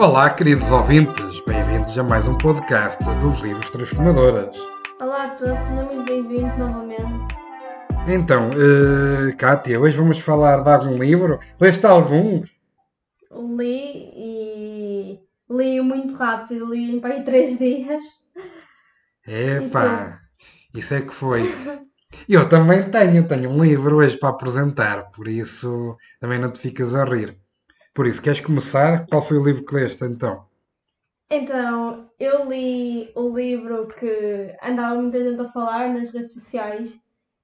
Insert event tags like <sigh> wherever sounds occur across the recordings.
Olá, queridos ouvintes, bem-vindos a mais um podcast dos Livros Transformadoras. Olá a todos, sejam muito bem-vindos novamente. Então, uh, Kátia, hoje vamos falar de algum livro. Leste algum? Li e li muito rápido, li em pai três dias. Epá, isso é que foi. Eu também tenho, tenho um livro hoje para apresentar, por isso também não te ficas a rir. Por isso, queres começar? Qual foi o livro que leste então? Então, eu li o livro que andava muita gente a falar nas redes sociais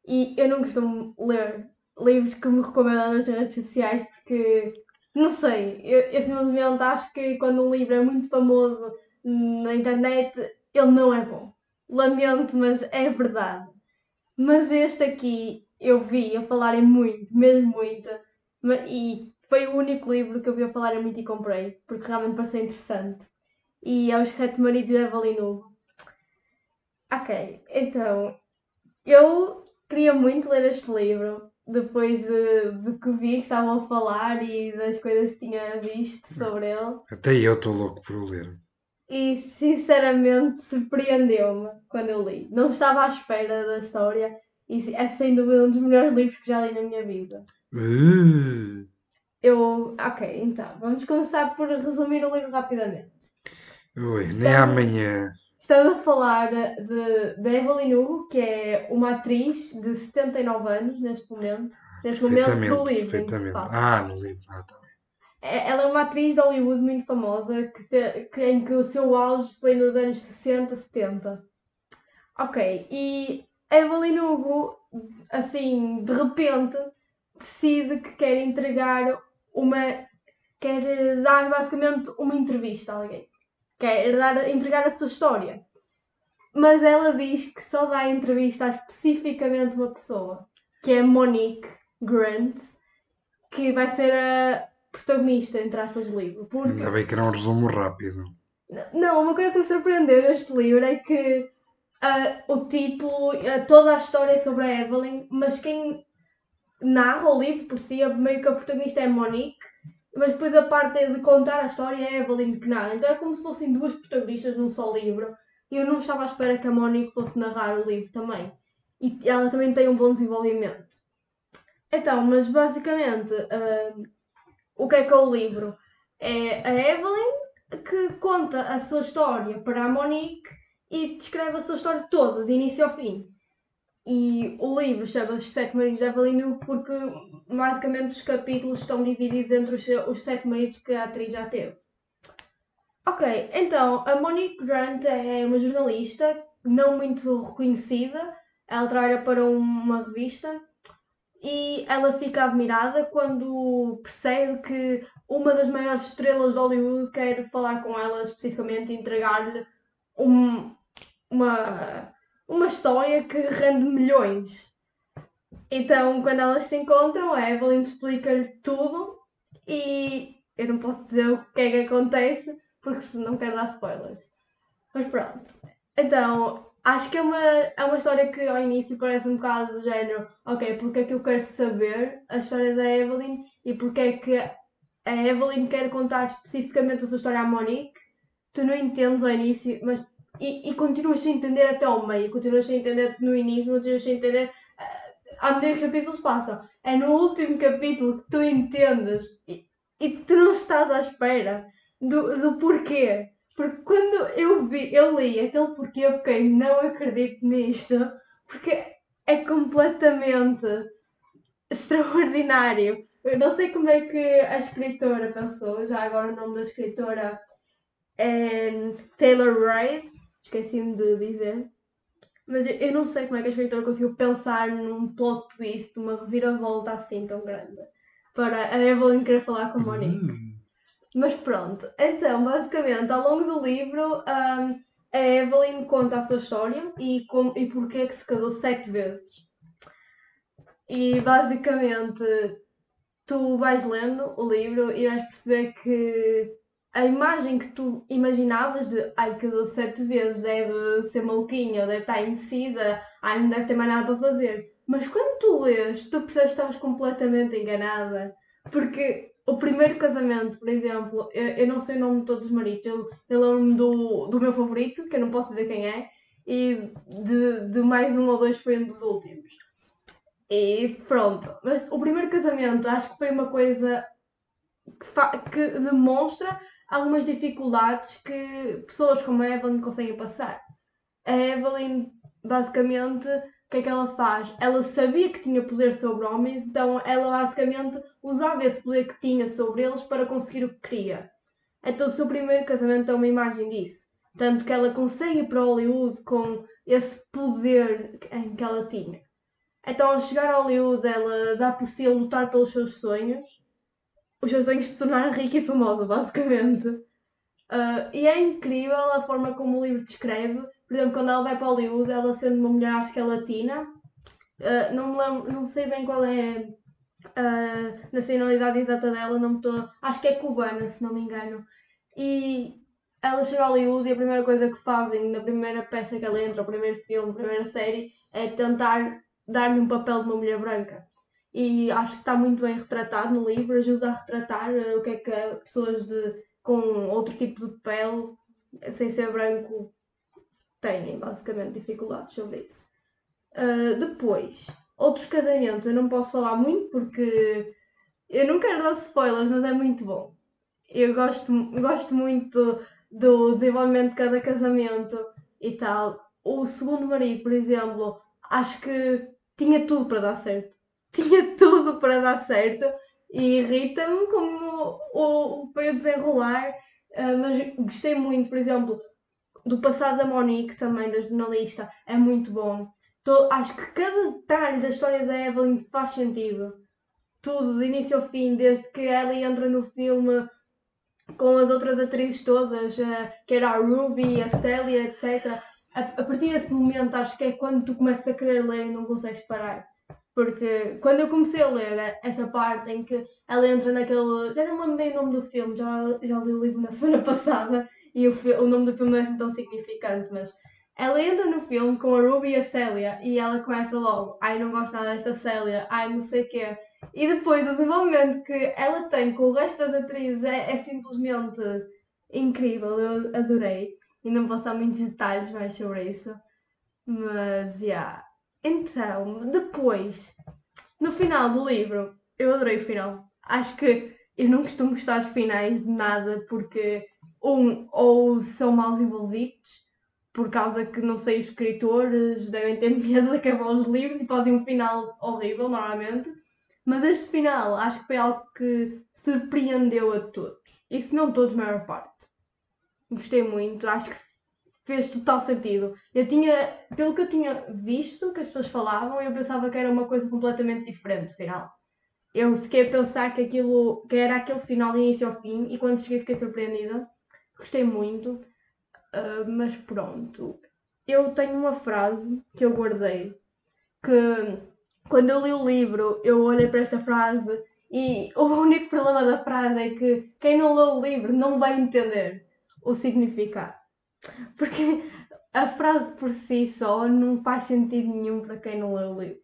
e eu não costumo ler livros que me recomendam nas redes sociais porque, não sei, eu, eu simplesmente acho que quando um livro é muito famoso na internet, ele não é bom. Lamento, mas é verdade. Mas este aqui eu vi a falarem muito, mesmo muito, e foi o único livro que eu vi a falarem muito e comprei, porque realmente pareceu interessante. E é Os Sete Maridos de Evelyn Hugo. Ok, então eu queria muito ler este livro depois de, de que vi que estavam a falar e das coisas que tinha visto sobre ele. Até eu estou louco por o ler. E sinceramente surpreendeu-me quando eu li. Não estava à espera da história e é sem dúvida um dos melhores livros que já li na minha vida. Uh. Eu. Ok, então, vamos começar por resumir o livro rapidamente. Ui, estamos, nem amanhã. Estamos a falar de, de Evelyn Hugo, que é uma atriz de 79 anos neste momento. Neste momento do livro. Perfeitamente. Ah, no livro. Ah, tá é, ela é uma atriz de Hollywood muito famosa, que, que, em que o seu auge foi nos anos 60, 70. Ok, e Evelyn Hugo, assim, de repente, decide que quer entregar uma. quer dar basicamente uma entrevista a alguém. Quer dar, entregar a sua história. Mas ela diz que só dá entrevista a especificamente uma pessoa, que é Monique Grant, que vai ser a protagonista, entre aspas, do livro. Porque... Ainda bem que era um resumo rápido. Não, uma coisa que me surpreendeu neste livro é que uh, o título, uh, toda a história é sobre a Evelyn, mas quem narra o livro por si, meio que a protagonista é Monique, mas depois a parte de contar a história é a Evelyn que narra. Então é como se fossem duas protagonistas num só livro. E eu não estava à espera que a Monique fosse narrar o livro também. E ela também tem um bom desenvolvimento. Então, mas basicamente, uh, o que é que é o livro? É a Evelyn que conta a sua história para a Monique e descreve a sua história toda, de início ao fim. E o livro chama-se Os Sete Maridos de Evelyn porque basicamente os capítulos estão divididos entre os, os sete maridos que a atriz já teve. Ok, então a Monique Grant é uma jornalista não muito reconhecida. Ela trabalha para uma revista e ela fica admirada quando percebe que uma das maiores estrelas de Hollywood quer falar com ela especificamente e entregar-lhe um, uma uma história que rende milhões. Então, quando elas se encontram, a Evelyn explica-lhe tudo e eu não posso dizer o que é que acontece porque não quero dar spoilers. Mas pronto. Então, acho que é uma, é uma história que ao início parece um bocado do género, ok, porque é que eu quero saber a história da Evelyn e porque é que a Evelyn quer contar especificamente a sua história à Monique. Tu não entendes ao início, mas e, e continuas sem entender até ao meio, continuas sem entender no início, continuas sem entender uh, à medida que os capítulos passam. É no último capítulo que tu entendes e, e tu não estás à espera do, do porquê. Porque quando eu vi, eu li aquele porquê, eu fiquei, não acredito nisto, porque é completamente extraordinário. Eu não sei como é que a escritora pensou, já agora o nome da escritora é Taylor Wright, esqueci-me de dizer. Mas eu não sei como é que a escritora conseguiu pensar num plot twist, uma reviravolta assim tão grande. Para a Evelyn querer falar com a Monique. Uhum. Mas pronto, então basicamente ao longo do livro um, a Evelyn conta a sua história e, com, e porque é que se casou sete vezes. E basicamente tu vais lendo o livro e vais perceber que a imagem que tu imaginavas de ai, casou sete vezes, deve ser maluquinha, deve estar indecisa, ai, não deve ter mais nada para fazer. Mas quando tu lês, tu percebes que estavas completamente enganada. Porque o primeiro casamento, por exemplo, eu, eu não sei o nome de todos os maridos, eu, eu lembro-me do, do meu favorito, que eu não posso dizer quem é, e de, de mais um ou dois foi um dos últimos. E pronto. Mas o primeiro casamento acho que foi uma coisa que, que demonstra algumas dificuldades que pessoas como a Evelyn conseguem passar. A Evelyn, basicamente, o que é que ela faz? Ela sabia que tinha poder sobre homens, então ela basicamente usava esse poder que tinha sobre eles para conseguir o que queria. Então o seu primeiro casamento é uma imagem disso. Tanto que ela consegue ir para Hollywood com esse poder em que ela tinha. Então ao chegar a Hollywood ela dá por si a lutar pelos seus sonhos. Os seus sonhos se tornar rica e famosa, basicamente. Uh, e é incrível a forma como o livro descreve por exemplo, quando ela vai para Hollywood, ela sendo uma mulher, acho que é latina, uh, não me lembro, não sei bem qual é a nacionalidade exata dela, não me estou. Acho que é cubana, se não me engano. E ela chega a Hollywood e a primeira coisa que fazem na primeira peça que ela entra, o primeiro filme, a primeira série, é tentar dar-lhe um papel de uma mulher branca. E acho que está muito bem retratado no livro, ajuda a retratar uh, o que é que pessoas de, com outro tipo de pele, sem ser branco, têm basicamente dificuldades sobre isso. Uh, depois, outros casamentos, eu não posso falar muito porque eu não quero dar spoilers, mas é muito bom. Eu gosto, gosto muito do desenvolvimento de cada casamento e tal. O segundo marido, por exemplo, acho que tinha tudo para dar certo. Tinha tudo para dar certo e irrita-me como o, foi o desenrolar. Uh, mas gostei muito, por exemplo, do passado da Monique, também da jornalista, é muito bom. Tô, acho que cada detalhe da história da Evelyn faz sentido. Tudo, de início ao fim, desde que ela entra no filme com as outras atrizes todas, uh, que era a Ruby, a Célia, etc. A, a, partir desse momento, acho que é quando tu começas a querer ler e não consegues parar. Porque quando eu comecei a ler essa parte em que ela entra naquele. Já não lembro bem o nome do filme, já, já li o livro na <laughs> semana passada e o, o nome do filme não é assim tão significante, mas ela entra no filme com a Ruby e a Célia e ela começa logo, ai não gosto nada desta Célia, ai não sei o quê. E depois o desenvolvimento que ela tem com o resto das atrizes é, é simplesmente incrível, eu adorei. E não vou dar muitos detalhes mais sobre isso. Mas. Yeah. Então, depois, no final do livro, eu adorei o final. Acho que eu não costumo gostar de finais de nada porque um, ou são mal desenvolvidos, por causa que, não sei, os escritores devem ter <laughs> medo de acabar os livros e fazem um final horrível, normalmente. Mas este final acho que foi algo que surpreendeu a todos. E se não todos, a maior parte. Gostei muito, acho que fez total sentido. Eu tinha, pelo que eu tinha visto, que as pessoas falavam, eu pensava que era uma coisa completamente diferente, final. Eu fiquei a pensar que aquilo, que era aquele final de início ao fim, e quando cheguei fiquei surpreendida gostei muito, uh, mas pronto. Eu tenho uma frase que eu guardei que quando eu li o livro eu olhei para esta frase e <laughs> o único problema da frase é que quem não leu o livro não vai entender o significado. Porque a frase por si só não faz sentido nenhum para quem não leu o livro.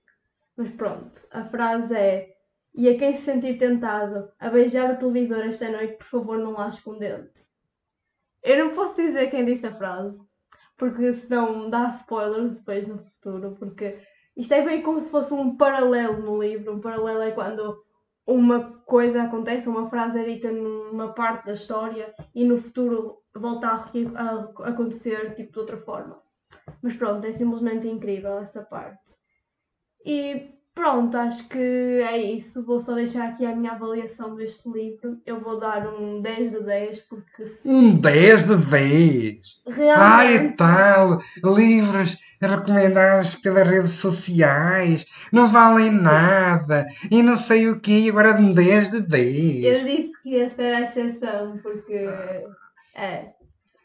Mas pronto, a frase é: E a quem se sentir tentado a beijar o televisor esta noite, por favor, não lá escondente. Eu não posso dizer quem disse a frase, porque senão dá spoilers depois no futuro, porque isto é bem como se fosse um paralelo no livro. Um paralelo é quando uma coisa acontece, uma frase é dita numa parte da história e no futuro volta a, acontecer tipo de outra forma. Mas pronto, é simplesmente incrível essa parte. E Pronto, acho que é isso. Vou só deixar aqui a minha avaliação deste livro. Eu vou dar um 10 de 10 porque se... Um 10 de 10? Realmente... Ai, tal! Livros recomendados pelas redes sociais não valem nada e não sei o que, agora um 10 de 10. Eu disse que esta era a exceção porque. É.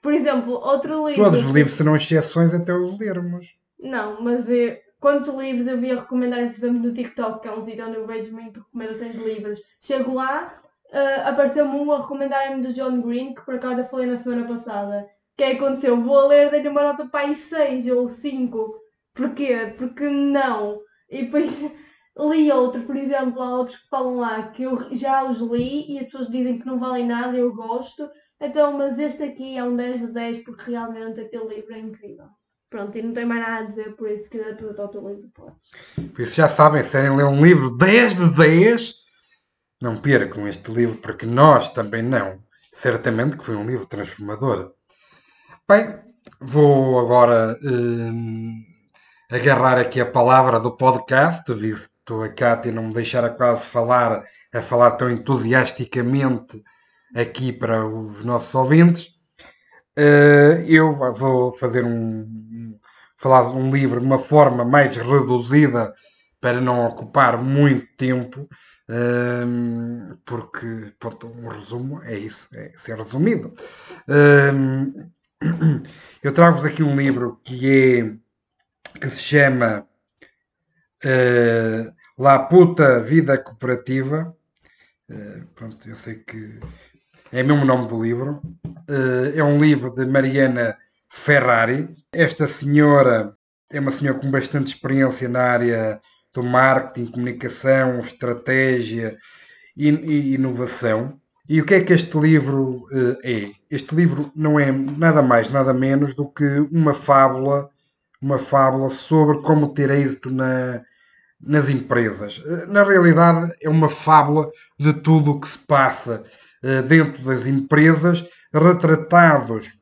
Por exemplo, outro livro. Todos os livros serão exceções até os lermos. Não, mas eu quanto livros eu via recomendar, por exemplo, no TikTok, que é um sítio onde eu vejo muito recomendações de livros. Chego lá, uh, apareceu-me um a recomendar-me do John Green, que por acaso eu falei na semana passada. O que é que aconteceu? Vou a ler, dei-lhe uma nota para aí 6 ou 5. Porquê? Porque não. E depois <laughs> li outros, por exemplo, há outros que falam lá que eu já os li e as pessoas dizem que não valem nada, eu gosto. Então, mas este aqui é um 10 de 10 porque realmente aquele livro é incrível. Pronto, e não tenho mais nada a dizer, por isso que tu ao teu livro podes. Por isso já sabem, se querem ler um livro 10 de 10, não percam este livro, porque nós também não. Certamente que foi um livro transformador. Bem, vou agora hum, agarrar aqui a palavra do podcast, visto a Cátia não me deixar quase falar, a falar tão entusiasticamente aqui para os nossos ouvintes. Uh, eu vou fazer um falar de um livro de uma forma mais reduzida para não ocupar muito tempo, uh, porque pronto, um resumo é isso, é ser resumido. Uh, <clears throat> eu trago-vos aqui um livro que é que se chama uh, La Puta Vida Cooperativa. Uh, pronto, eu sei que é mesmo o nome do livro. Uh, é um livro de Mariana Ferrari. Esta senhora é uma senhora com bastante experiência na área do marketing, comunicação, estratégia e, e inovação. E o que é que este livro uh, é? Este livro não é nada mais, nada menos do que uma fábula, uma fábula sobre como ter êxito na, nas empresas. Uh, na realidade, é uma fábula de tudo o que se passa uh, dentro das empresas, retratados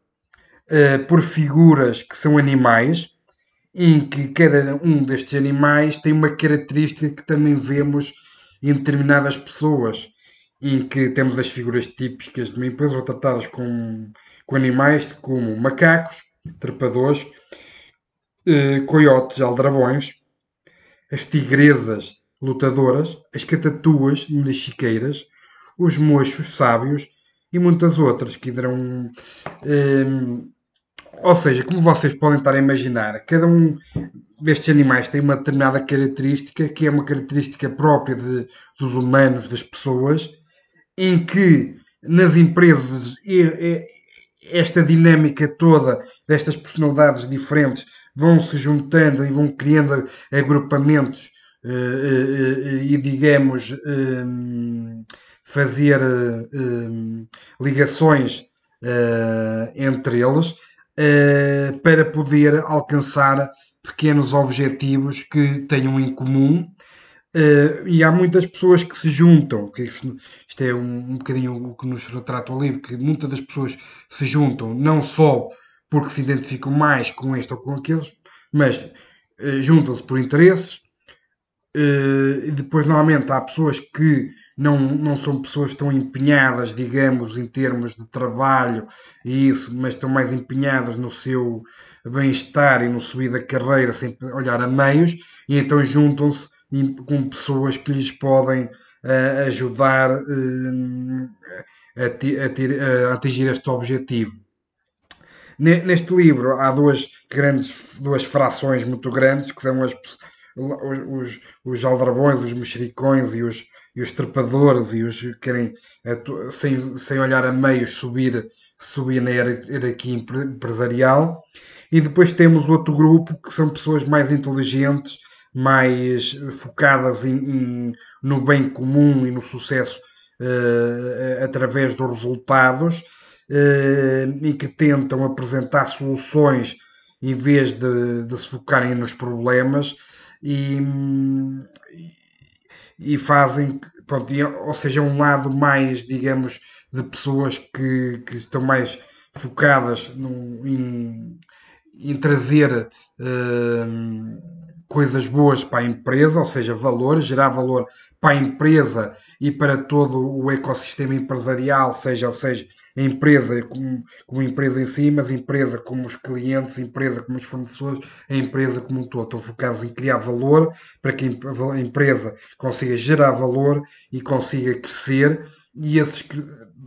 por figuras que são animais, em que cada um destes animais tem uma característica que também vemos em determinadas pessoas em que temos as figuras típicas de uma empresa retratadas com, com animais como macacos, trepadores, eh, coiotes, aldrabões, as tigresas lutadoras, as catatuas mexiqueiras, os mochos sábios e muitas outras que irão. Eh, ou seja, como vocês podem estar a imaginar, cada um destes animais tem uma determinada característica que é uma característica própria de, dos humanos, das pessoas, em que nas empresas esta dinâmica toda destas personalidades diferentes vão se juntando e vão criando agrupamentos eh, eh, eh, e digamos fazer ligações entre eles para poder alcançar pequenos objetivos que tenham em comum Uh, e há muitas pessoas que se juntam, que isto, isto é um, um bocadinho o que nos retrata o livro, que muitas das pessoas se juntam não só porque se identificam mais com este ou com aqueles, mas uh, juntam-se por interesses. Uh, e depois, normalmente, há pessoas que não, não são pessoas tão empenhadas, digamos, em termos de trabalho e isso, mas estão mais empenhadas no seu bem-estar e no subir da carreira sem olhar a meios, e então juntam-se com pessoas que lhes podem uh, ajudar uh, a, a, a, atingir este objetivo. Neste livro há duas grandes, duas frações muito grandes, que são as, os, os aldrabões, os mexericões e os, e os trepadores e os que querem, sem, sem olhar a meios, subir, subir na hierarquia empresarial. E depois temos outro grupo que são pessoas mais inteligentes mais focadas em, em, no bem comum e no sucesso uh, através dos resultados uh, e que tentam apresentar soluções em vez de, de se focarem nos problemas e, e fazem, pronto, ou seja, um lado mais, digamos, de pessoas que, que estão mais focadas no, em, em trazer uh, coisas boas para a empresa, ou seja, valor, gerar valor para a empresa e para todo o ecossistema empresarial, seja, ou seja, empresa como, como empresa em si, mas empresa como os clientes, empresa como os fornecedores, a empresa como um todo. Estão focados em criar valor para que a empresa consiga gerar valor e consiga crescer e esses,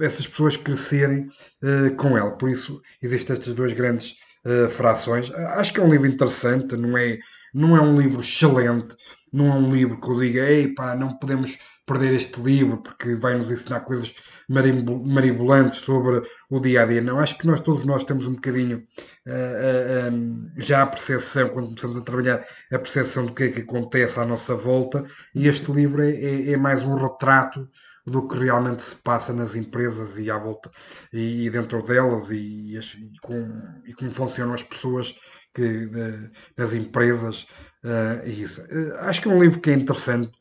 essas pessoas crescerem uh, com ela. Por isso, existem estas duas grandes uh, frações. Acho que é um livro interessante, não é não é um livro excelente, não é um livro que eu diga, ei pá, não podemos perder este livro porque vai nos ensinar coisas maribolantes sobre o dia a dia. Não, acho que nós todos nós temos um bocadinho uh, uh, um, já a percepção, quando começamos a trabalhar, a percepção do que é que acontece à nossa volta, e este livro é, é, é mais um retrato do que realmente se passa nas empresas e à volta e, e dentro delas e, e, com, e, como funcionam as pessoas que, de, nas empresas uh, e isso. Uh, acho que é um livro que é interessante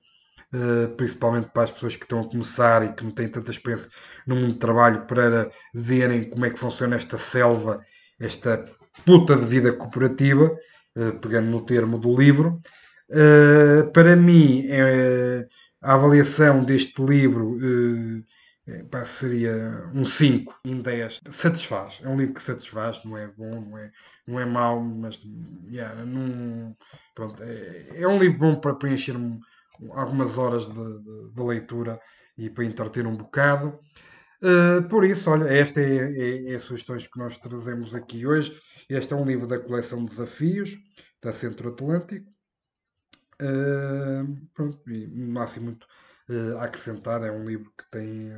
uh, principalmente para as pessoas que estão a começar e que não têm tanta experiência no mundo de trabalho, para verem como é que funciona esta selva, esta puta de vida cooperativa, uh, pegando no termo do livro. Uh, para mim, a avaliação deste livro seria um 5 em 10. Satisfaz. É um livro que satisfaz, não é bom, não é, não é mau, mas yeah, não, pronto, é, é um livro bom para preencher algumas horas de, de, de leitura e para entreter um bocado. Uh, por isso, olha, esta é, é, é, as sugestões que nós trazemos aqui hoje. Este é um livro da coleção Desafios, da Centro Atlântico. Uh, pronto, não há assim muito uh, a acrescentar. É um livro que tem.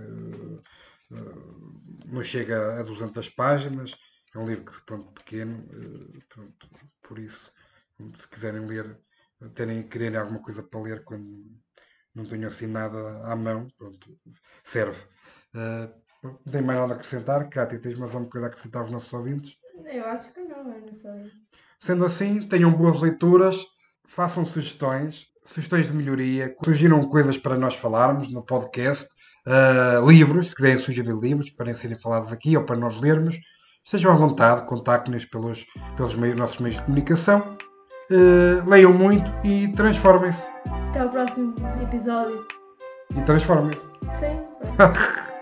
não chega a 200 páginas. É um livro que, pronto, pequeno. pronto, por isso, se quiserem ler terem quererem alguma coisa para ler quando não tenho assim nada à mão, pronto, serve. Uh, não tenho mais nada a acrescentar. Cátia, tens mais alguma coisa a acrescentar aos nossos ouvintes? Eu acho que não, é só isso. Sendo assim, tenham boas leituras, façam sugestões, sugestões de melhoria, sugiram coisas para nós falarmos no podcast, uh, livros, se quiserem sugerir livros para serem falados aqui ou para nós lermos, estejam à vontade, contactem-nos pelos, pelos meios, nossos meios de comunicação Uh, leiam muito e transformem-se. Até o próximo episódio. E transformem-se. Sim. <laughs>